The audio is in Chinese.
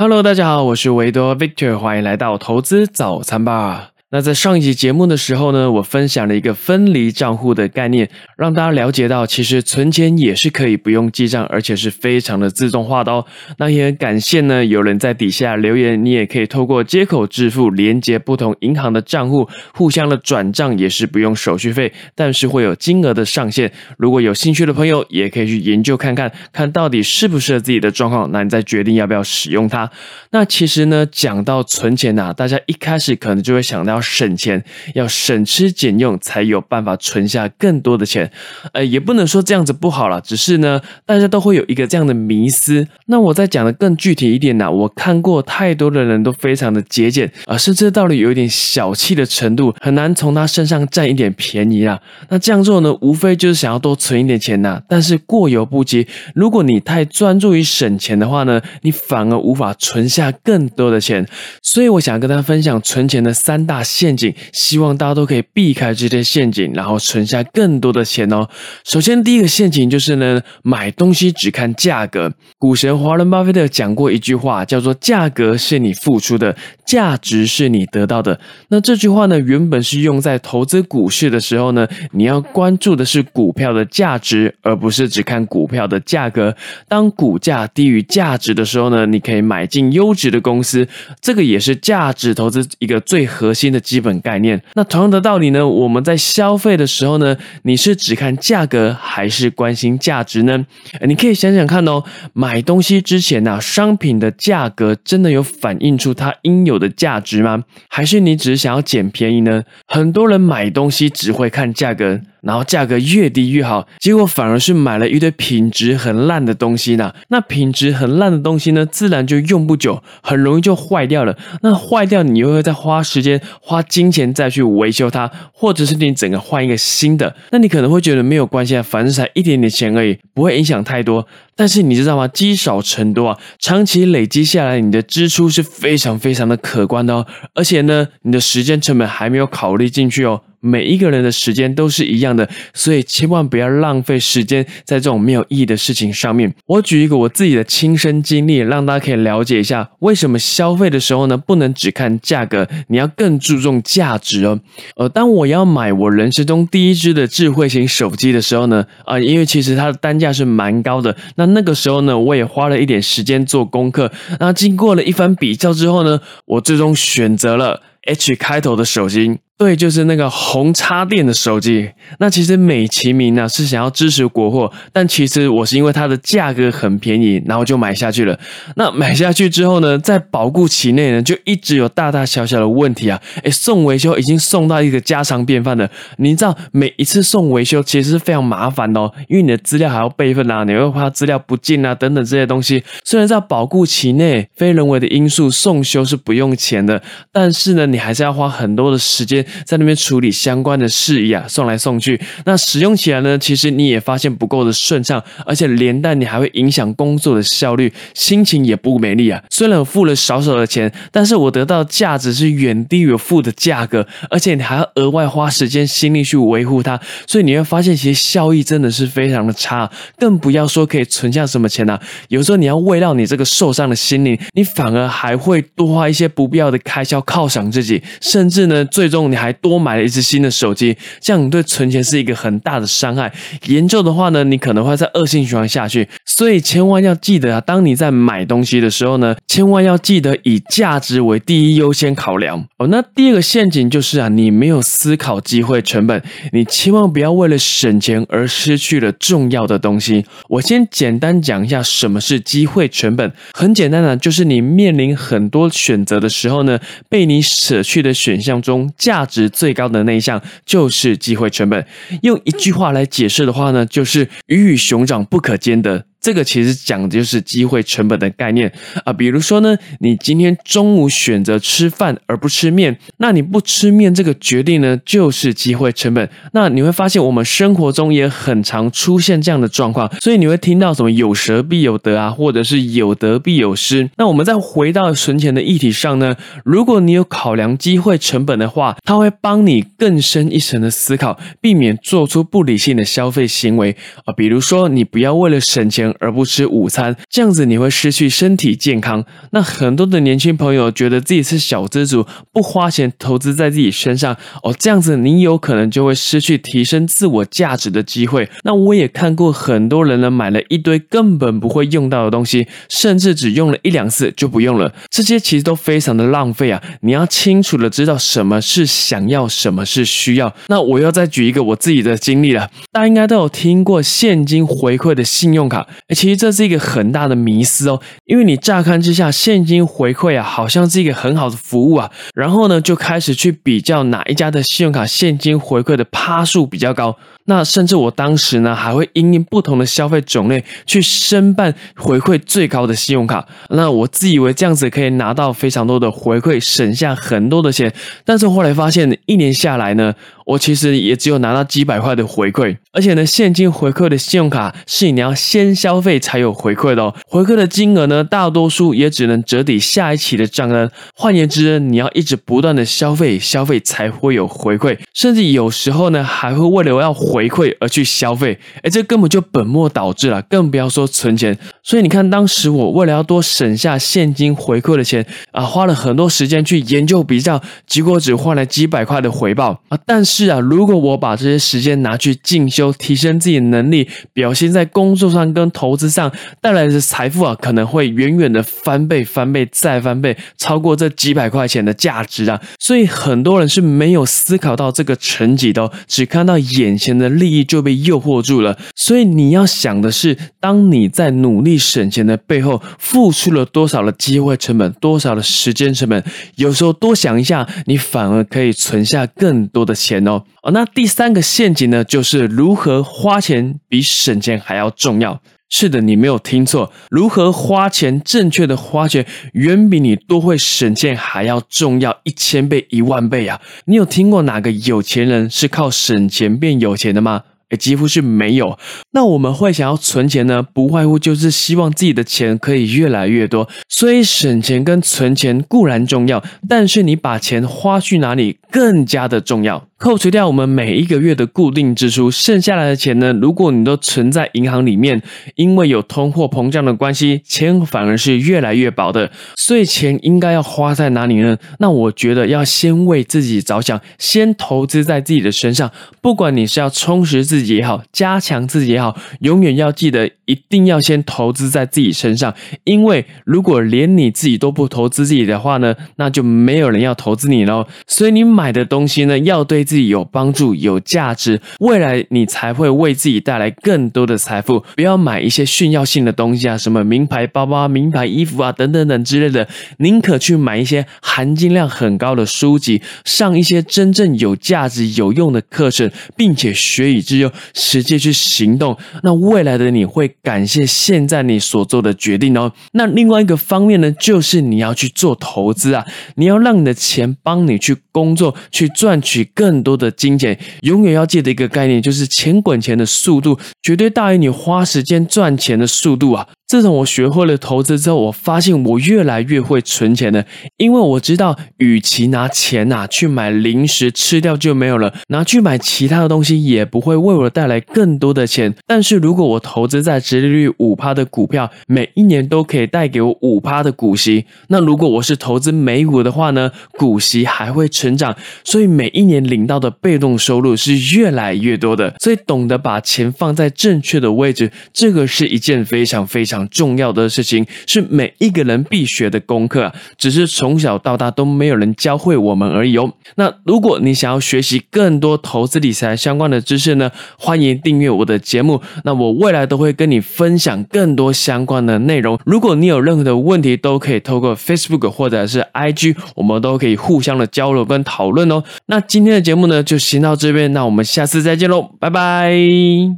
Hello，大家好，我是维多 Victor，欢迎来到投资早餐吧。那在上一集节目的时候呢，我分享了一个分离账户的概念，让大家了解到，其实存钱也是可以不用记账，而且是非常的自动化的哦。那也很感谢呢，有人在底下留言，你也可以透过接口支付连接不同银行的账户，互相的转账也是不用手续费，但是会有金额的上限。如果有兴趣的朋友，也可以去研究看看，看到底适不适合自己的状况，那你再决定要不要使用它。那其实呢，讲到存钱呐，大家一开始可能就会想到。要省钱，要省吃俭用，才有办法存下更多的钱。呃，也不能说这样子不好了，只是呢，大家都会有一个这样的迷思。那我再讲的更具体一点呢，我看过太多的人都非常的节俭啊，甚至到了有一点小气的程度，很难从他身上占一点便宜啊。那这样做呢，无非就是想要多存一点钱呐。但是过犹不及，如果你太专注于省钱的话呢，你反而无法存下更多的钱。所以我想跟大家分享存钱的三大。陷阱，希望大家都可以避开这些陷阱，然后存下更多的钱哦。首先，第一个陷阱就是呢，买东西只看价格。股神华伦巴菲特讲过一句话，叫做“价格是你付出的，价值是你得到的”。那这句话呢，原本是用在投资股市的时候呢，你要关注的是股票的价值，而不是只看股票的价格。当股价低于价值的时候呢，你可以买进优质的公司，这个也是价值投资一个最核心的。基本概念。那同样的道理呢？我们在消费的时候呢，你是只看价格还是关心价值呢？你可以想想看哦，买东西之前呢，商品的价格真的有反映出它应有的价值吗？还是你只是想要捡便宜呢？很多人买东西只会看价格。然后价格越低越好，结果反而是买了一堆品质很烂的东西呢。那品质很烂的东西呢，自然就用不久，很容易就坏掉了。那坏掉，你又会再花时间、花金钱再去维修它，或者是你整个换一个新的。那你可能会觉得没有关系啊，反正才一点点钱而已，不会影响太多。但是你知道吗？积少成多啊，长期累积下来，你的支出是非常非常的可观的哦。而且呢，你的时间成本还没有考虑进去哦。每一个人的时间都是一样的，所以千万不要浪费时间在这种没有意义的事情上面。我举一个我自己的亲身经历，让大家可以了解一下为什么消费的时候呢，不能只看价格，你要更注重价值哦。呃，当我要买我人生中第一支的智慧型手机的时候呢，啊，因为其实它的单价是蛮高的，那那个时候呢，我也花了一点时间做功课。那经过了一番比较之后呢，我最终选择了 H 开头的手机。对，就是那个红插电的手机。那其实美其名呢是想要支持国货，但其实我是因为它的价格很便宜，然后就买下去了。那买下去之后呢，在保固期内呢，就一直有大大小小的问题啊。诶送维修已经送到一个家常便饭的。你知道每一次送维修其实是非常麻烦的哦，因为你的资料还要备份啊，你会怕资料不进啊等等这些东西。虽然在保固期内，非人为的因素送修是不用钱的，但是呢，你还是要花很多的时间。在那边处理相关的事宜啊，送来送去，那使用起来呢，其实你也发现不够的顺畅，而且连带你还会影响工作的效率，心情也不美丽啊。虽然我付了少少的钱，但是我得到价值是远低于我付的价格，而且你还要额外花时间心力去维护它，所以你会发现其实效益真的是非常的差，更不要说可以存下什么钱呢？有时候你要为到你这个受伤的心灵，你反而还会多花一些不必要的开销犒赏自己，甚至呢，最终你还。多买了一只新的手机，这样对存钱是一个很大的伤害。严重的话呢，你可能会在恶性循环下去。所以千万要记得啊，当你在买东西的时候呢，千万要记得以价值为第一优先考量哦。那第二个陷阱就是啊，你没有思考机会成本，你千万不要为了省钱而失去了重要的东西。我先简单讲一下什么是机会成本。很简单的，就是你面临很多选择的时候呢，被你舍去的选项中价值。最高的那一项就是机会成本。用一句话来解释的话呢，就是鱼与熊掌不可兼得。这个其实讲的就是机会成本的概念啊，比如说呢，你今天中午选择吃饭而不吃面，那你不吃面这个决定呢，就是机会成本。那你会发现我们生活中也很常出现这样的状况，所以你会听到什么有舍必有得啊，或者是有得必有失。那我们再回到存钱的议题上呢，如果你有考量机会成本的话，它会帮你更深一层的思考，避免做出不理性的消费行为啊，比如说你不要为了省钱。而不吃午餐，这样子你会失去身体健康。那很多的年轻朋友觉得自己是小资族，不花钱投资在自己身上哦，这样子你有可能就会失去提升自我价值的机会。那我也看过很多人呢，买了一堆根本不会用到的东西，甚至只用了一两次就不用了，这些其实都非常的浪费啊！你要清楚的知道什么是想要，什么是需要。那我要再举一个我自己的经历了，大家应该都有听过现金回馈的信用卡，其实这是一个很大的迷思哦，因为你乍看之下现金回馈啊，好像是一个很好的服务啊，然后呢就开始去比较哪一家的信用卡现金回馈的趴数比较高。那甚至我当时呢，还会因应不同的消费种类去申办回馈最高的信用卡。那我自以为这样子可以拿到非常多的回馈，省下很多的钱。但是后来发现，一年下来呢，我其实也只有拿到几百块的回馈。而且呢，现金回馈的信用卡是你要先消消费才有回馈的哦。回馈的金额呢，大多数也只能折抵下一期的账单。换言之，你要一直不断的消费，消费才会有回馈。甚至有时候呢，还会为了要。回馈而去消费，哎，这根本就本末倒置了，更不要说存钱。所以你看，当时我为了要多省下现金回馈的钱啊，花了很多时间去研究比较，结果只换来几百块的回报啊。但是啊，如果我把这些时间拿去进修，提升自己的能力，表现在工作上跟投资上带来的财富啊，可能会远远的翻倍、翻倍再翻倍，超过这几百块钱的价值啊。所以很多人是没有思考到这个成绩的，只看到眼前的。利益就被诱惑住了，所以你要想的是，当你在努力省钱的背后，付出了多少的机会成本，多少的时间成本？有时候多想一下，你反而可以存下更多的钱哦。哦，那第三个陷阱呢，就是如何花钱比省钱还要重要。是的，你没有听错，如何花钱，正确的花钱，远比你多会省钱还要重要一千倍、一万倍啊！你有听过哪个有钱人是靠省钱变有钱的吗？诶，几乎是没有。那我们会想要存钱呢，不外乎就是希望自己的钱可以越来越多。所以省钱跟存钱固然重要，但是你把钱花去哪里更加的重要。扣除掉我们每一个月的固定支出，剩下来的钱呢？如果你都存在银行里面，因为有通货膨胀的关系，钱反而是越来越薄的。所以钱应该要花在哪里呢？那我觉得要先为自己着想，先投资在自己的身上。不管你是要充实自己自己也好，加强自己也好，永远要记得一定要先投资在自己身上。因为如果连你自己都不投资自己的话呢，那就没有人要投资你喽。所以你买的东西呢，要对。自己有帮助、有价值，未来你才会为自己带来更多的财富。不要买一些炫耀性的东西啊，什么名牌包包、名牌衣服啊，等等等之类的。宁可去买一些含金量很高的书籍，上一些真正有价值、有用的课程，并且学以致用，实际去行动。那未来的你会感谢现在你所做的决定哦。那另外一个方面呢，就是你要去做投资啊，你要让你的钱帮你去工作，去赚取更。多的金钱，永远要记得一个概念，就是钱滚钱的速度绝对大于你花时间赚钱的速度啊。自从我学会了投资之后，我发现我越来越会存钱了。因为我知道，与其拿钱呐去买零食吃掉就没有了，拿去买其他的东西也不会为我带来更多的钱。但是如果我投资在直利率五趴的股票，每一年都可以带给我五趴的股息。那如果我是投资美股的话呢，股息还会成长，所以每一年领到的被动收入是越来越多的。所以懂得把钱放在正确的位置，这个是一件非常非常。重要的事情是每一个人必学的功课，只是从小到大都没有人教会我们而已哦。那如果你想要学习更多投资理财相关的知识呢，欢迎订阅我的节目。那我未来都会跟你分享更多相关的内容。如果你有任何的问题，都可以透过 Facebook 或者是 IG，我们都可以互相的交流跟讨论哦。那今天的节目呢，就先到这边，那我们下次再见喽，拜拜。